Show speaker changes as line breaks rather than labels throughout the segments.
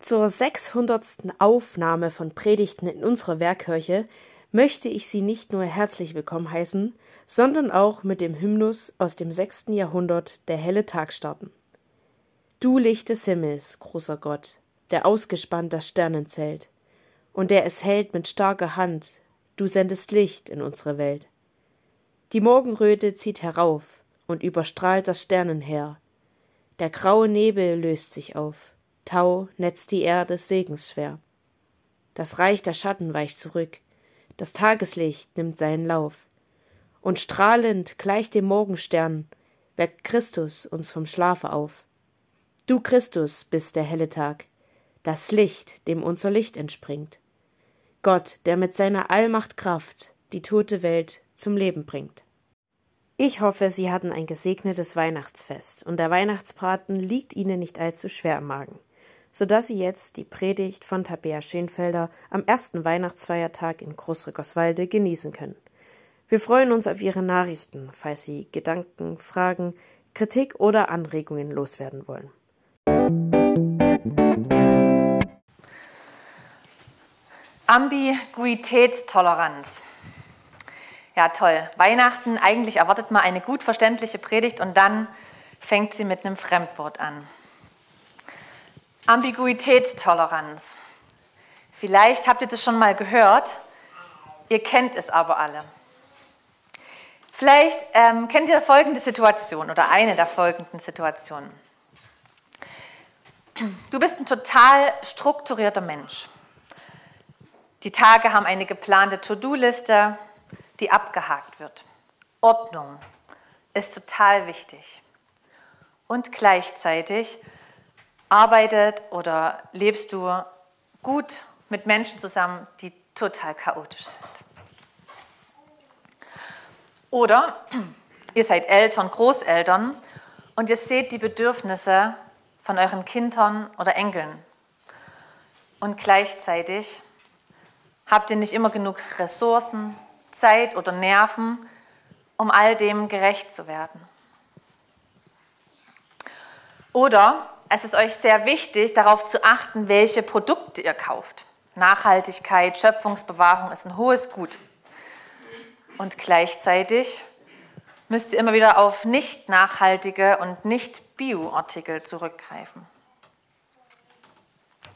Zur 600. Aufnahme von Predigten in unserer Werkkirche möchte ich Sie nicht nur herzlich willkommen heißen, sondern auch mit dem Hymnus aus dem 6. Jahrhundert Der helle Tag starten. Du Licht des Himmels, großer Gott, der ausgespannt das Sternenzelt, und der es hält mit starker Hand, du sendest Licht in unsere Welt. Die Morgenröte zieht herauf und überstrahlt das Sternenheer. Der graue Nebel löst sich auf, Tau netzt die Erde segensschwer. Das Reich der Schatten weicht zurück, das Tageslicht nimmt seinen Lauf, und strahlend gleich dem Morgenstern weckt Christus uns vom Schlafe auf. Du Christus bist der helle Tag, das Licht, dem unser Licht entspringt. Gott, der mit seiner Allmacht Kraft die tote Welt zum Leben bringt. Ich hoffe, Sie hatten ein gesegnetes Weihnachtsfest und der Weihnachtsbraten liegt Ihnen nicht allzu schwer im Magen, so dass Sie jetzt die Predigt von Tabea Schenfelder am ersten Weihnachtsfeiertag in Großrückerswalde genießen können. Wir freuen uns auf Ihre Nachrichten, falls Sie Gedanken, Fragen, Kritik oder Anregungen loswerden wollen.
Ambiguitätstoleranz. Ja, toll. Weihnachten, eigentlich erwartet man eine gut verständliche Predigt und dann fängt sie mit einem Fremdwort an. Ambiguitätstoleranz. Vielleicht habt ihr das schon mal gehört, ihr kennt es aber alle. Vielleicht ähm, kennt ihr folgende Situation oder eine der folgenden Situationen. Du bist ein total strukturierter Mensch. Die Tage haben eine geplante To-Do-Liste, die abgehakt wird. Ordnung ist total wichtig. Und gleichzeitig arbeitet oder lebst du gut mit Menschen zusammen, die total chaotisch sind. Oder ihr seid Eltern, Großeltern und ihr seht die Bedürfnisse von euren Kindern oder Enkeln. Und gleichzeitig Habt ihr nicht immer genug Ressourcen, Zeit oder Nerven, um all dem gerecht zu werden? Oder es ist euch sehr wichtig, darauf zu achten, welche Produkte ihr kauft. Nachhaltigkeit, Schöpfungsbewahrung ist ein hohes Gut. Und gleichzeitig müsst ihr immer wieder auf nicht nachhaltige und nicht Bio-Artikel zurückgreifen.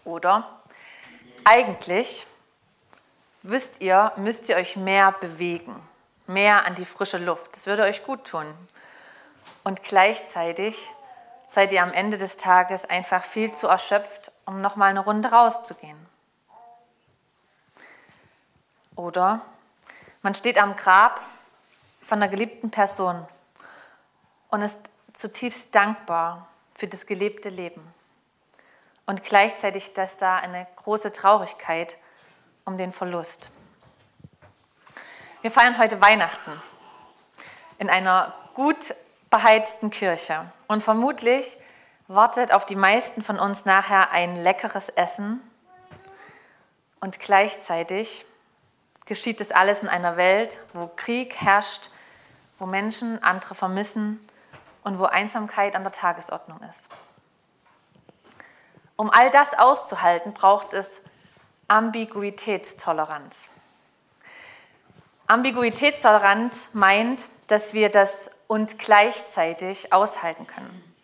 Oder eigentlich wisst ihr, müsst ihr euch mehr bewegen, mehr an die frische Luft. Das würde euch gut tun. Und gleichzeitig seid ihr am Ende des Tages einfach viel zu erschöpft, um nochmal eine Runde rauszugehen. Oder man steht am Grab von einer geliebten Person und ist zutiefst dankbar für das gelebte Leben. Und gleichzeitig ist da eine große Traurigkeit um den Verlust. Wir feiern heute Weihnachten in einer gut beheizten Kirche und vermutlich wartet auf die meisten von uns nachher ein leckeres Essen und gleichzeitig geschieht das alles in einer Welt, wo Krieg herrscht, wo Menschen andere vermissen und wo Einsamkeit an der Tagesordnung ist. Um all das auszuhalten, braucht es Ambiguitätstoleranz. Ambiguitätstoleranz meint, dass wir das und gleichzeitig aushalten können.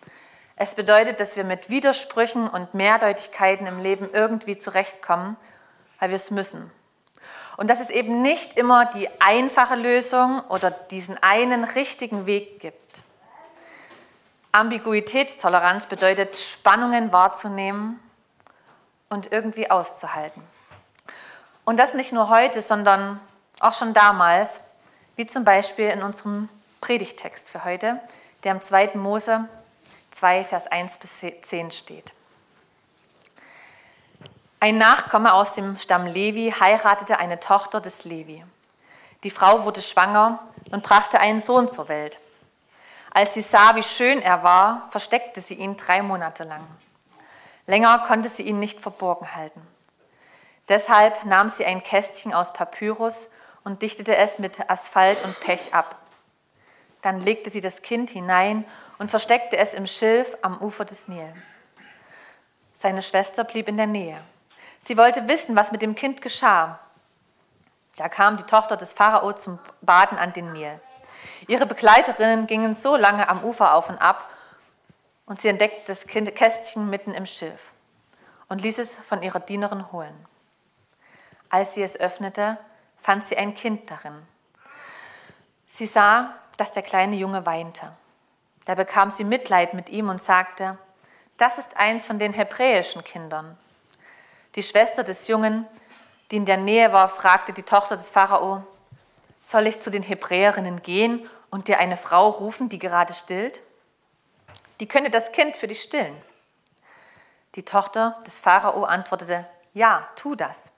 Es bedeutet, dass wir mit Widersprüchen und Mehrdeutigkeiten im Leben irgendwie zurechtkommen, weil wir es müssen. Und dass es eben nicht immer die einfache Lösung oder diesen einen richtigen Weg gibt. Ambiguitätstoleranz bedeutet, Spannungen wahrzunehmen und irgendwie auszuhalten. Und das nicht nur heute, sondern auch schon damals, wie zum Beispiel in unserem Predigtext für heute, der im 2. Mose 2, Vers 1 bis 10 steht. Ein Nachkomme aus dem Stamm Levi heiratete eine Tochter des Levi. Die Frau wurde schwanger und brachte einen Sohn zur Welt. Als sie sah, wie schön er war, versteckte sie ihn drei Monate lang. Länger konnte sie ihn nicht verborgen halten. Deshalb nahm sie ein Kästchen aus Papyrus und dichtete es mit Asphalt und Pech ab. Dann legte sie das Kind hinein und versteckte es im Schilf am Ufer des Nil. Seine Schwester blieb in der Nähe. Sie wollte wissen, was mit dem Kind geschah. Da kam die Tochter des Pharao zum Baden an den Nil. Ihre Begleiterinnen gingen so lange am Ufer auf und ab und sie entdeckte das kind Kästchen mitten im Schilf und ließ es von ihrer Dienerin holen. Als sie es öffnete, fand sie ein Kind darin. Sie sah, dass der kleine Junge weinte. Da bekam sie Mitleid mit ihm und sagte, das ist eins von den hebräischen Kindern. Die Schwester des Jungen, die in der Nähe war, fragte die Tochter des Pharao, soll ich zu den Hebräerinnen gehen und dir eine Frau rufen, die gerade stillt? Die könnte das Kind für dich stillen. Die Tochter des Pharao antwortete, ja, tu das.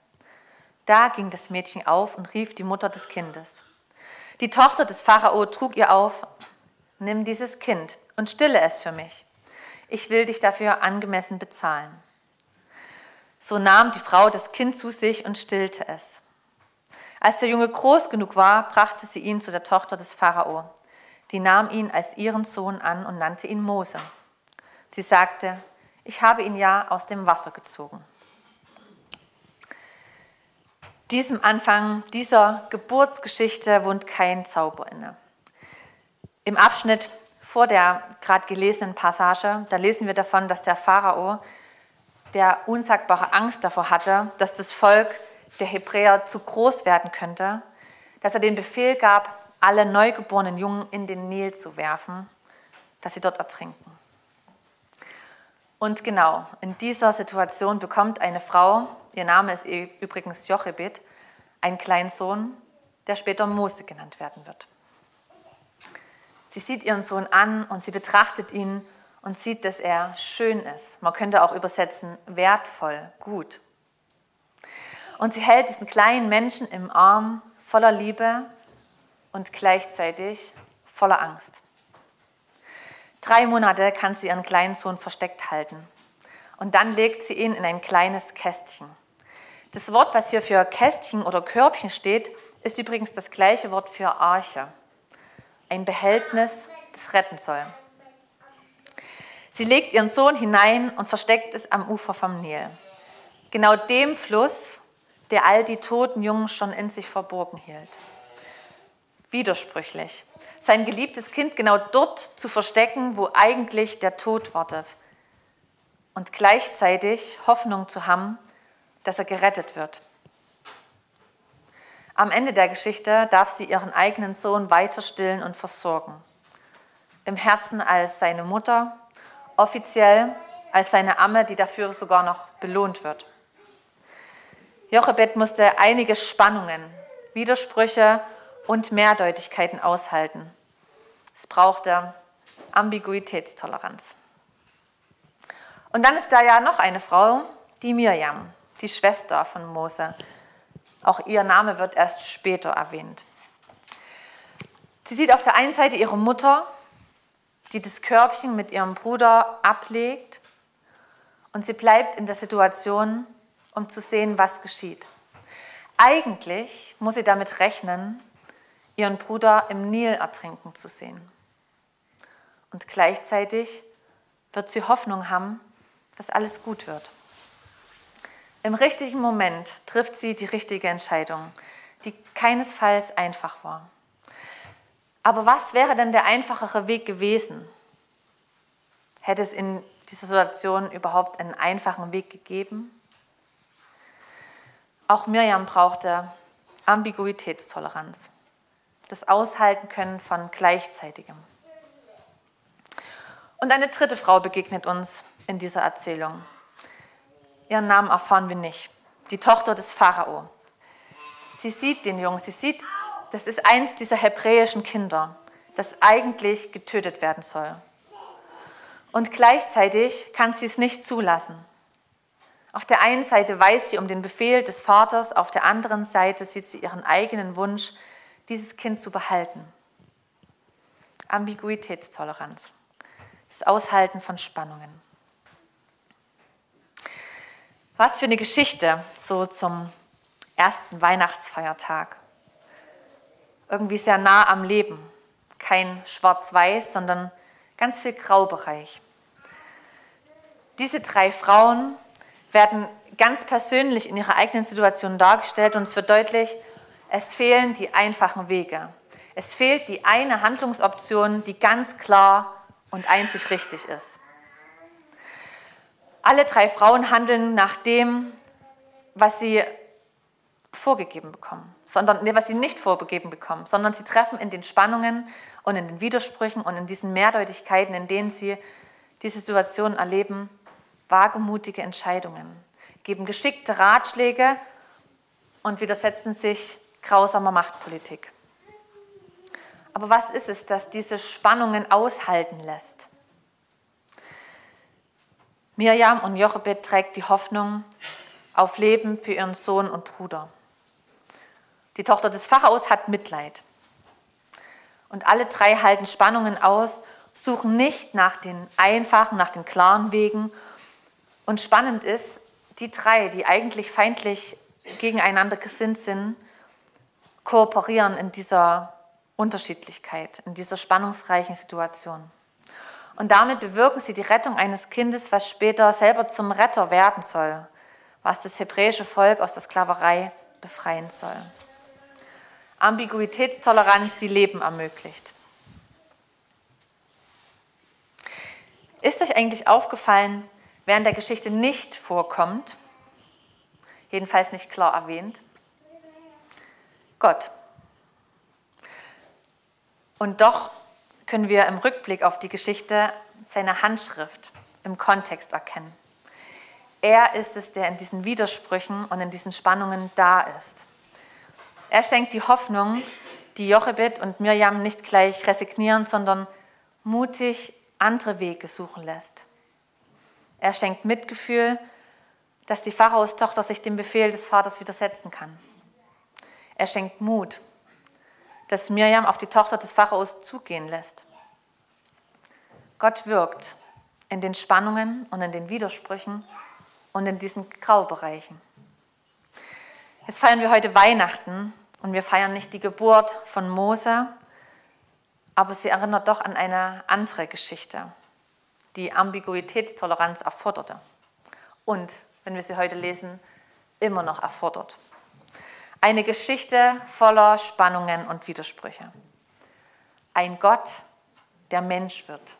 Da ging das Mädchen auf und rief die Mutter des Kindes. Die Tochter des Pharao trug ihr auf, nimm dieses Kind und stille es für mich. Ich will dich dafür angemessen bezahlen. So nahm die Frau das Kind zu sich und stillte es. Als der Junge groß genug war, brachte sie ihn zu der Tochter des Pharao. Die nahm ihn als ihren Sohn an und nannte ihn Mose. Sie sagte, ich habe ihn ja aus dem Wasser gezogen. Diesem Anfang dieser Geburtsgeschichte wohnt kein Zauber inne. Im Abschnitt vor der gerade gelesenen Passage, da lesen wir davon, dass der Pharao der unsagbare Angst davor hatte, dass das Volk der Hebräer zu groß werden könnte, dass er den Befehl gab, alle neugeborenen Jungen in den Nil zu werfen, dass sie dort ertrinken. Und genau in dieser Situation bekommt eine Frau, ihr Name ist übrigens Jochebed, einen kleinen Sohn, der später Mose genannt werden wird. Sie sieht ihren Sohn an und sie betrachtet ihn und sieht, dass er schön ist. Man könnte auch übersetzen, wertvoll, gut. Und sie hält diesen kleinen Menschen im Arm voller Liebe und gleichzeitig voller Angst. Drei Monate kann sie ihren kleinen Sohn versteckt halten. Und dann legt sie ihn in ein kleines Kästchen. Das Wort, was hier für Kästchen oder Körbchen steht, ist übrigens das gleiche Wort für Arche. Ein Behältnis, das retten soll. Sie legt ihren Sohn hinein und versteckt es am Ufer vom Nil. Genau dem Fluss, der all die toten Jungen schon in sich verborgen hielt widersprüchlich. Sein geliebtes Kind genau dort zu verstecken, wo eigentlich der Tod wartet. Und gleichzeitig Hoffnung zu haben, dass er gerettet wird. Am Ende der Geschichte darf sie ihren eigenen Sohn weiter stillen und versorgen. Im Herzen als seine Mutter, offiziell als seine Amme, die dafür sogar noch belohnt wird. Jochebed musste einige Spannungen, Widersprüche und Mehrdeutigkeiten aushalten. Es brauchte Ambiguitätstoleranz. Und dann ist da ja noch eine Frau, die Mirjam, die Schwester von Mose. Auch ihr Name wird erst später erwähnt. Sie sieht auf der einen Seite ihre Mutter, die das Körbchen mit ihrem Bruder ablegt und sie bleibt in der Situation, um zu sehen, was geschieht. Eigentlich muss sie damit rechnen, ihren Bruder im Nil ertrinken zu sehen. Und gleichzeitig wird sie Hoffnung haben, dass alles gut wird. Im richtigen Moment trifft sie die richtige Entscheidung, die keinesfalls einfach war. Aber was wäre denn der einfachere Weg gewesen? Hätte es in dieser Situation überhaupt einen einfachen Weg gegeben? Auch Mirjam brauchte Ambiguitätstoleranz das Aushalten können von Gleichzeitigem. Und eine dritte Frau begegnet uns in dieser Erzählung. Ihren Namen erfahren wir nicht. Die Tochter des Pharao. Sie sieht den Jungen, sie sieht, das ist eins dieser hebräischen Kinder, das eigentlich getötet werden soll. Und gleichzeitig kann sie es nicht zulassen. Auf der einen Seite weiß sie um den Befehl des Vaters, auf der anderen Seite sieht sie ihren eigenen Wunsch, dieses Kind zu behalten. Ambiguitätstoleranz, das Aushalten von Spannungen. Was für eine Geschichte so zum ersten Weihnachtsfeiertag. Irgendwie sehr nah am Leben. Kein Schwarz-Weiß, sondern ganz viel Graubereich. Diese drei Frauen werden ganz persönlich in ihrer eigenen Situation dargestellt und es wird deutlich, es fehlen die einfachen Wege. Es fehlt die eine Handlungsoption, die ganz klar und einzig richtig ist. Alle drei Frauen handeln nach dem, was sie vorgegeben bekommen, sondern nee, was sie nicht vorgegeben bekommen, sondern sie treffen in den Spannungen und in den Widersprüchen und in diesen Mehrdeutigkeiten, in denen sie diese Situation erleben, wagemutige Entscheidungen, geben geschickte Ratschläge und widersetzen sich grausamer Machtpolitik. Aber was ist es, das diese Spannungen aushalten lässt? Mirjam und Jochebed trägt die Hoffnung auf Leben für ihren Sohn und Bruder. Die Tochter des Pharao hat Mitleid. Und alle drei halten Spannungen aus, suchen nicht nach den einfachen, nach den klaren Wegen. Und spannend ist, die drei, die eigentlich feindlich gegeneinander gesinnt sind, kooperieren in dieser Unterschiedlichkeit, in dieser spannungsreichen Situation. Und damit bewirken sie die Rettung eines Kindes, was später selber zum Retter werden soll, was das hebräische Volk aus der Sklaverei befreien soll. Ambiguitätstoleranz, die Leben ermöglicht. Ist euch eigentlich aufgefallen, wer in der Geschichte nicht vorkommt, jedenfalls nicht klar erwähnt? Gott. Und doch können wir im Rückblick auf die Geschichte seine Handschrift im Kontext erkennen. Er ist es, der in diesen Widersprüchen und in diesen Spannungen da ist. Er schenkt die Hoffnung, die Jochebed und Mirjam nicht gleich resignieren, sondern mutig andere Wege suchen lässt. Er schenkt Mitgefühl, dass die Pharaos Tochter sich dem Befehl des Vaters widersetzen kann. Er schenkt Mut, dass Mirjam auf die Tochter des Pharaos zugehen lässt. Gott wirkt in den Spannungen und in den Widersprüchen und in diesen Graubereichen. Jetzt feiern wir heute Weihnachten und wir feiern nicht die Geburt von Mose, aber sie erinnert doch an eine andere Geschichte, die Ambiguitätstoleranz erforderte. Und, wenn wir sie heute lesen, immer noch erfordert. Eine Geschichte voller Spannungen und Widersprüche. Ein Gott, der Mensch wird.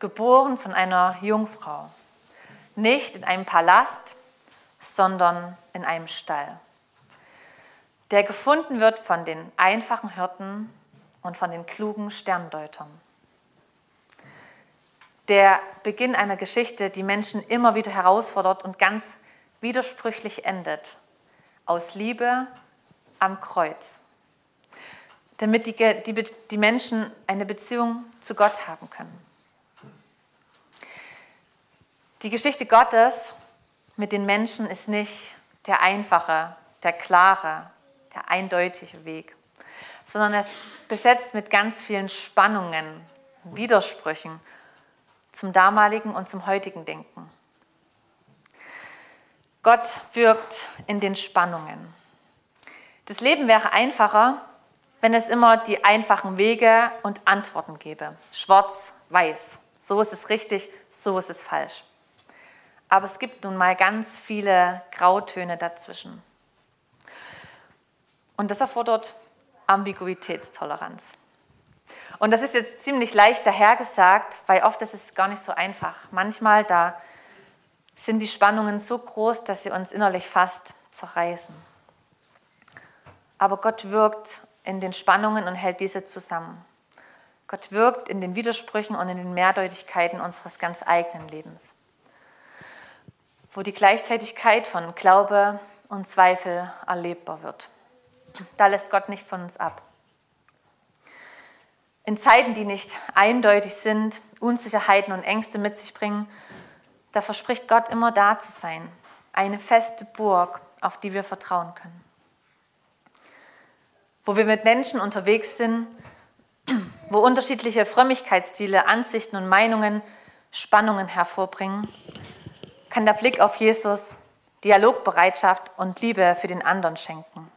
Geboren von einer Jungfrau. Nicht in einem Palast, sondern in einem Stall der gefunden wird von den einfachen Hirten und von den klugen Sterndeutern. Der Beginn einer Geschichte, die Menschen immer wieder herausfordert und ganz widersprüchlich endet. Aus Liebe am Kreuz. Damit die, die, die Menschen eine Beziehung zu Gott haben können. Die Geschichte Gottes mit den Menschen ist nicht der einfache, der klare, der eindeutige Weg, sondern er ist besetzt mit ganz vielen Spannungen, Widersprüchen zum damaligen und zum heutigen Denken. Gott wirkt in den Spannungen. Das Leben wäre einfacher, wenn es immer die einfachen Wege und Antworten gäbe. Schwarz, weiß. So ist es richtig, so ist es falsch. Aber es gibt nun mal ganz viele Grautöne dazwischen. Und das erfordert Ambiguitätstoleranz. Und das ist jetzt ziemlich leicht dahergesagt, weil oft ist es gar nicht so einfach. Manchmal da sind die Spannungen so groß, dass sie uns innerlich fast zerreißen. Aber Gott wirkt in den Spannungen und hält diese zusammen. Gott wirkt in den Widersprüchen und in den Mehrdeutigkeiten unseres ganz eigenen Lebens, wo die Gleichzeitigkeit von Glaube und Zweifel erlebbar wird. Da lässt Gott nicht von uns ab. In Zeiten, die nicht eindeutig sind, Unsicherheiten und Ängste mit sich bringen, da verspricht Gott immer da zu sein. Eine feste Burg, auf die wir vertrauen können. Wo wir mit Menschen unterwegs sind, wo unterschiedliche Frömmigkeitsstile, Ansichten und Meinungen Spannungen hervorbringen, kann der Blick auf Jesus Dialogbereitschaft und Liebe für den anderen schenken.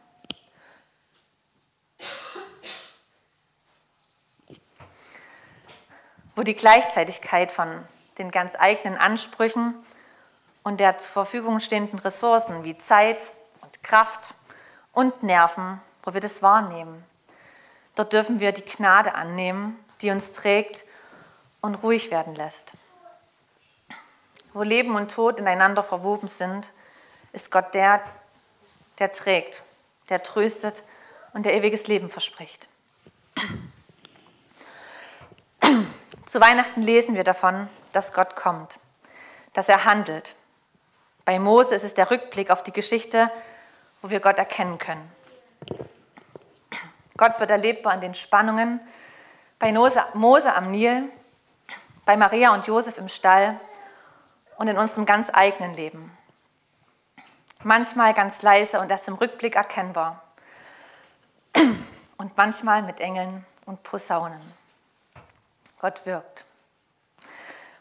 wo die Gleichzeitigkeit von den ganz eigenen Ansprüchen und der zur Verfügung stehenden Ressourcen wie Zeit und Kraft und Nerven, wo wir das wahrnehmen. Dort dürfen wir die Gnade annehmen, die uns trägt und ruhig werden lässt. Wo Leben und Tod ineinander verwoben sind, ist Gott der, der trägt, der tröstet und der ewiges Leben verspricht. Zu Weihnachten lesen wir davon, dass Gott kommt, dass er handelt. Bei Mose ist es der Rückblick auf die Geschichte, wo wir Gott erkennen können. Gott wird erlebbar in den Spannungen, bei Mose am Nil, bei Maria und Josef im Stall und in unserem ganz eigenen Leben. Manchmal ganz leise und erst im Rückblick erkennbar. Und manchmal mit Engeln und Posaunen. Gott wirkt.